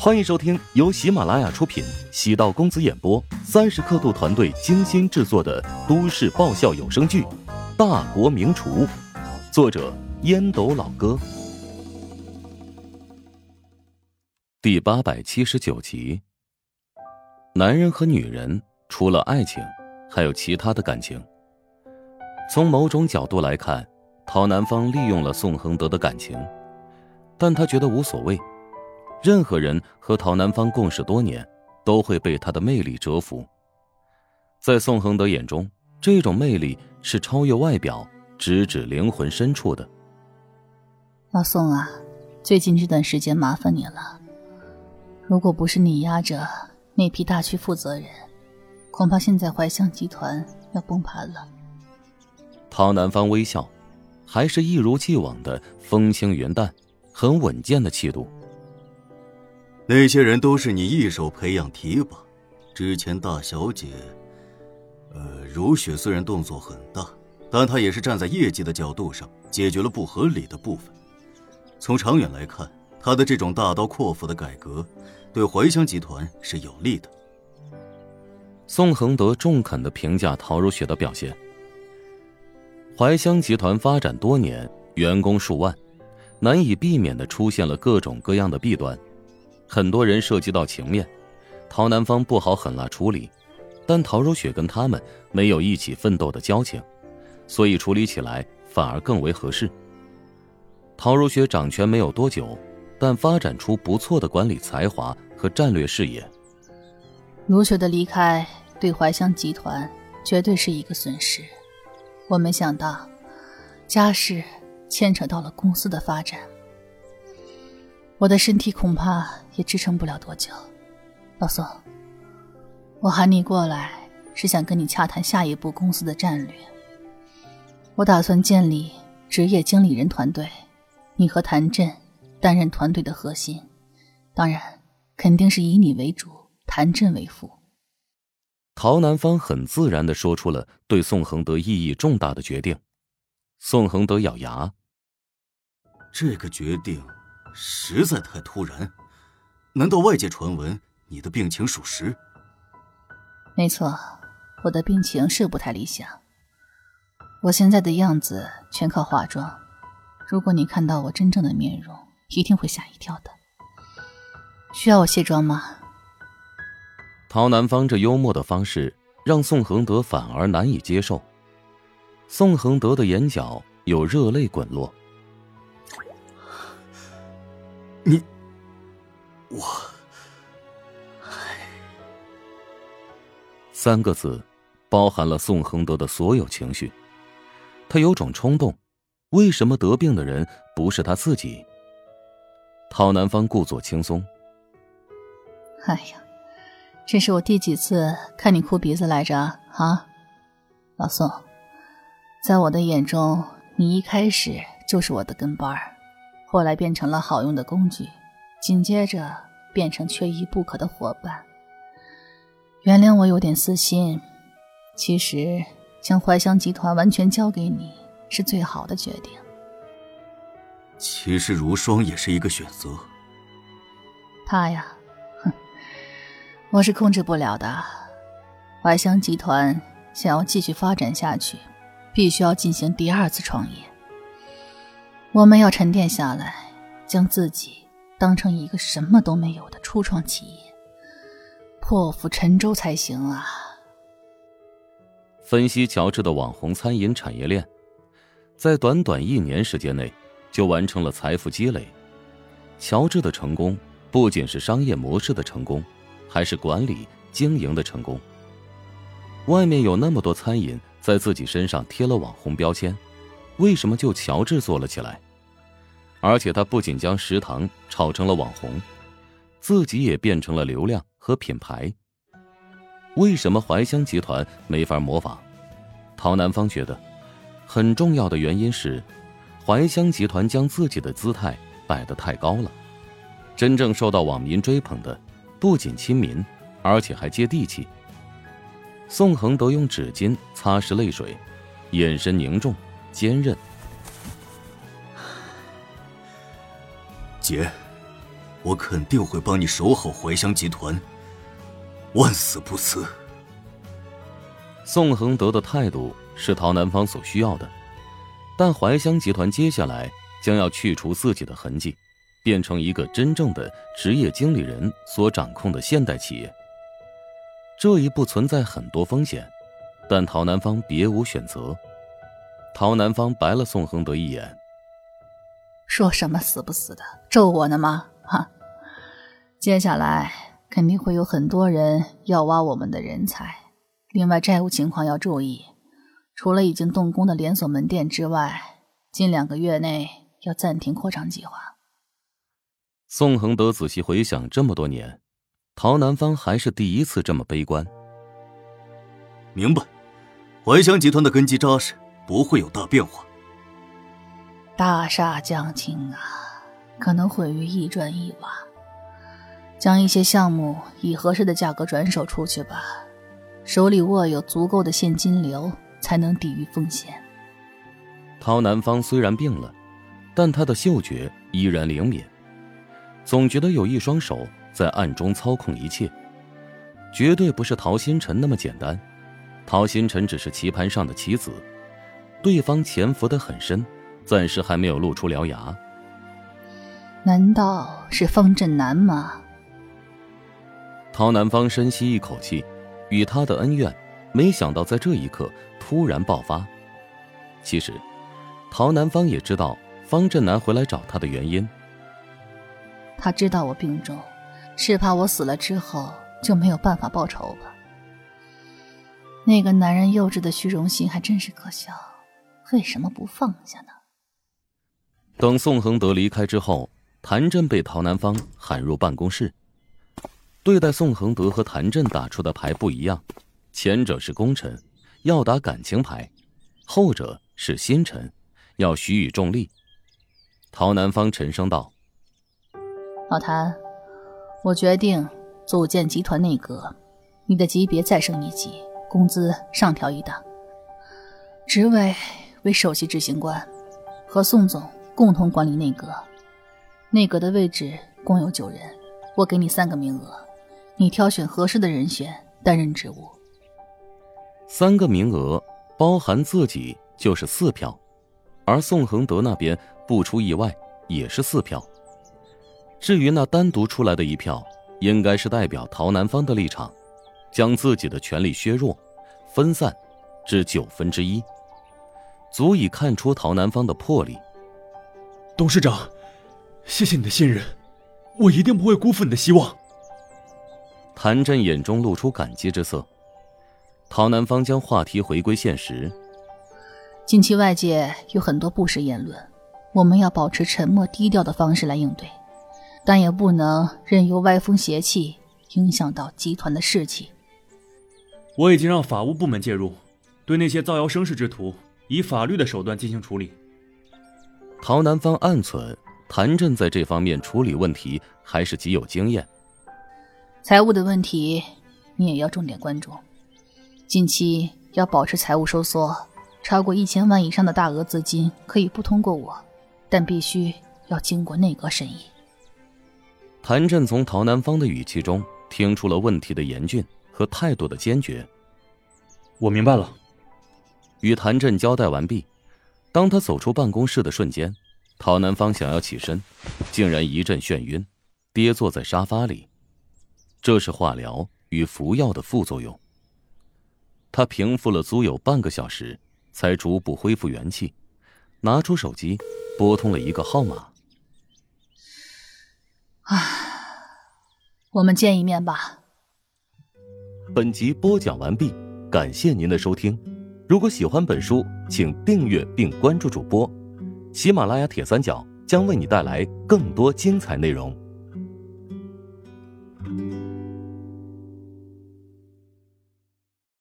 欢迎收听由喜马拉雅出品、喜道公子演播、三十刻度团队精心制作的都市爆笑有声剧《大国名厨》，作者烟斗老哥，第八百七十九集。男人和女人除了爱情，还有其他的感情。从某种角度来看，陶南方利用了宋恒德的感情，但他觉得无所谓。任何人和陶南方共事多年，都会被他的魅力折服。在宋恒德眼中，这种魅力是超越外表、直指灵魂深处的。老宋啊，最近这段时间麻烦你了。如果不是你压着那批大区负责人，恐怕现在怀香集团要崩盘了。陶南方微笑，还是一如既往的风轻云淡，很稳健的气度。那些人都是你一手培养提拔。之前大小姐，呃，如雪虽然动作很大，但她也是站在业绩的角度上解决了不合理的部分。从长远来看，她的这种大刀阔斧的改革，对怀香集团是有利的。宋恒德中肯的评价陶如雪的表现。怀香集团发展多年，员工数万，难以避免的出现了各种各样的弊端。很多人涉及到情面，陶南方不好狠辣处理，但陶如雪跟他们没有一起奋斗的交情，所以处理起来反而更为合适。陶如雪掌权没有多久，但发展出不错的管理才华和战略视野。如雪的离开对怀香集团绝对是一个损失，我没想到家事牵扯到了公司的发展。我的身体恐怕也支撑不了多久，老宋，我喊你过来是想跟你洽谈下一步公司的战略。我打算建立职业经理人团队，你和谭震担任团队的核心，当然肯定是以你为主，谭震为辅。陶南方很自然的说出了对宋恒德意义重大的决定。宋恒德咬牙，这个决定。实在太突然，难道外界传闻你的病情属实？没错，我的病情是不太理想。我现在的样子全靠化妆，如果你看到我真正的面容，一定会吓一跳的。需要我卸妆吗？陶南方这幽默的方式让宋恒德反而难以接受，宋恒德的眼角有热泪滚落。你，我，三个字，包含了宋恒德的所有情绪。他有种冲动，为什么得病的人不是他自己？陶南方故作轻松。哎呀，这是我第几次看你哭鼻子来着啊，老宋，在我的眼中，你一开始就是我的跟班儿。后来变成了好用的工具，紧接着变成缺一不可的伙伴。原谅我有点私心，其实将怀香集团完全交给你是最好的决定。其实如霜也是一个选择。他呀，哼，我是控制不了的。怀香集团想要继续发展下去，必须要进行第二次创业。我们要沉淀下来，将自己当成一个什么都没有的初创企业，破釜沉舟才行啊！分析乔治的网红餐饮产业链，在短短一年时间内就完成了财富积累。乔治的成功不仅是商业模式的成功，还是管理经营的成功。外面有那么多餐饮在自己身上贴了网红标签。为什么就乔治做了起来？而且他不仅将食堂炒成了网红，自己也变成了流量和品牌。为什么怀香集团没法模仿？陶南方觉得，很重要的原因是，怀香集团将自己的姿态摆得太高了。真正受到网民追捧的，不仅亲民，而且还接地气。宋恒德用纸巾擦拭泪水，眼神凝重。坚韧，姐，我肯定会帮你守好怀香集团，万死不辞。宋恒德的态度是陶南方所需要的，但怀香集团接下来将要去除自己的痕迹，变成一个真正的职业经理人所掌控的现代企业。这一步存在很多风险，但陶南方别无选择。陶南方白了宋恒德一眼：“说什么死不死的，咒我呢吗？哈！接下来肯定会有很多人要挖我们的人才。”另外，债务情况要注意，除了已经动工的连锁门店之外，近两个月内要暂停扩张计划。宋恒德仔细回想，这么多年，陶南方还是第一次这么悲观。明白，怀香集团的根基扎实，不会有大变化。大厦将倾啊，可能毁于一砖一瓦。将一些项目以合适的价格转手出去吧。手里握有足够的现金流，才能抵御风险。陶南方虽然病了，但他的嗅觉依然灵敏，总觉得有一双手在暗中操控一切。绝对不是陶星辰那么简单，陶星辰只是棋盘上的棋子，对方潜伏的很深，暂时还没有露出獠牙。难道是方振南吗？陶南方深吸一口气。与他的恩怨，没想到在这一刻突然爆发。其实，陶南方也知道方振南回来找他的原因。他知道我病重，是怕我死了之后就没有办法报仇吧？那个男人幼稚的虚荣心还真是可笑，为什么不放下呢？等宋恒德离开之后，谭震被陶南方喊入办公室。对待宋恒德和谭震打出的牌不一样，前者是功臣，要打感情牌；后者是心臣，要许以重利。陶南方沉声道：“老谭，我决定组建集团内阁，你的级别再升一级，工资上调一档，职位为首席执行官，和宋总共同管理内阁。内阁的位置共有九人，我给你三个名额。”你挑选合适的人选担任职务。三个名额包含自己就是四票，而宋恒德那边不出意外也是四票。至于那单独出来的一票，应该是代表陶南方的立场，将自己的权力削弱、分散至九分之一，足以看出陶南方的魄力。董事长，谢谢你的信任，我一定不会辜负你的希望。谭震眼中露出感激之色，陶南方将话题回归现实。近期外界有很多不实言论，我们要保持沉默低调的方式来应对，但也不能任由歪风邪气影响到集团的士气。我已经让法务部门介入，对那些造谣生事之徒以法律的手段进行处理。陶南方暗忖，谭震在这方面处理问题还是极有经验。财务的问题，你也要重点关注。近期要保持财务收缩，超过一千万以上的大额资金可以不通过我，但必须要经过内阁审议。谭震从陶南方的语气中听出了问题的严峻和态度的坚决。我明白了。与谭震交代完毕，当他走出办公室的瞬间，陶南方想要起身，竟然一阵眩晕，跌坐在沙发里。这是化疗与服药的副作用。他平复了足有半个小时，才逐步恢复元气，拿出手机，拨通了一个号码。啊，我们见一面吧。本集播讲完毕，感谢您的收听。如果喜欢本书，请订阅并关注主播。喜马拉雅铁三角将为你带来更多精彩内容。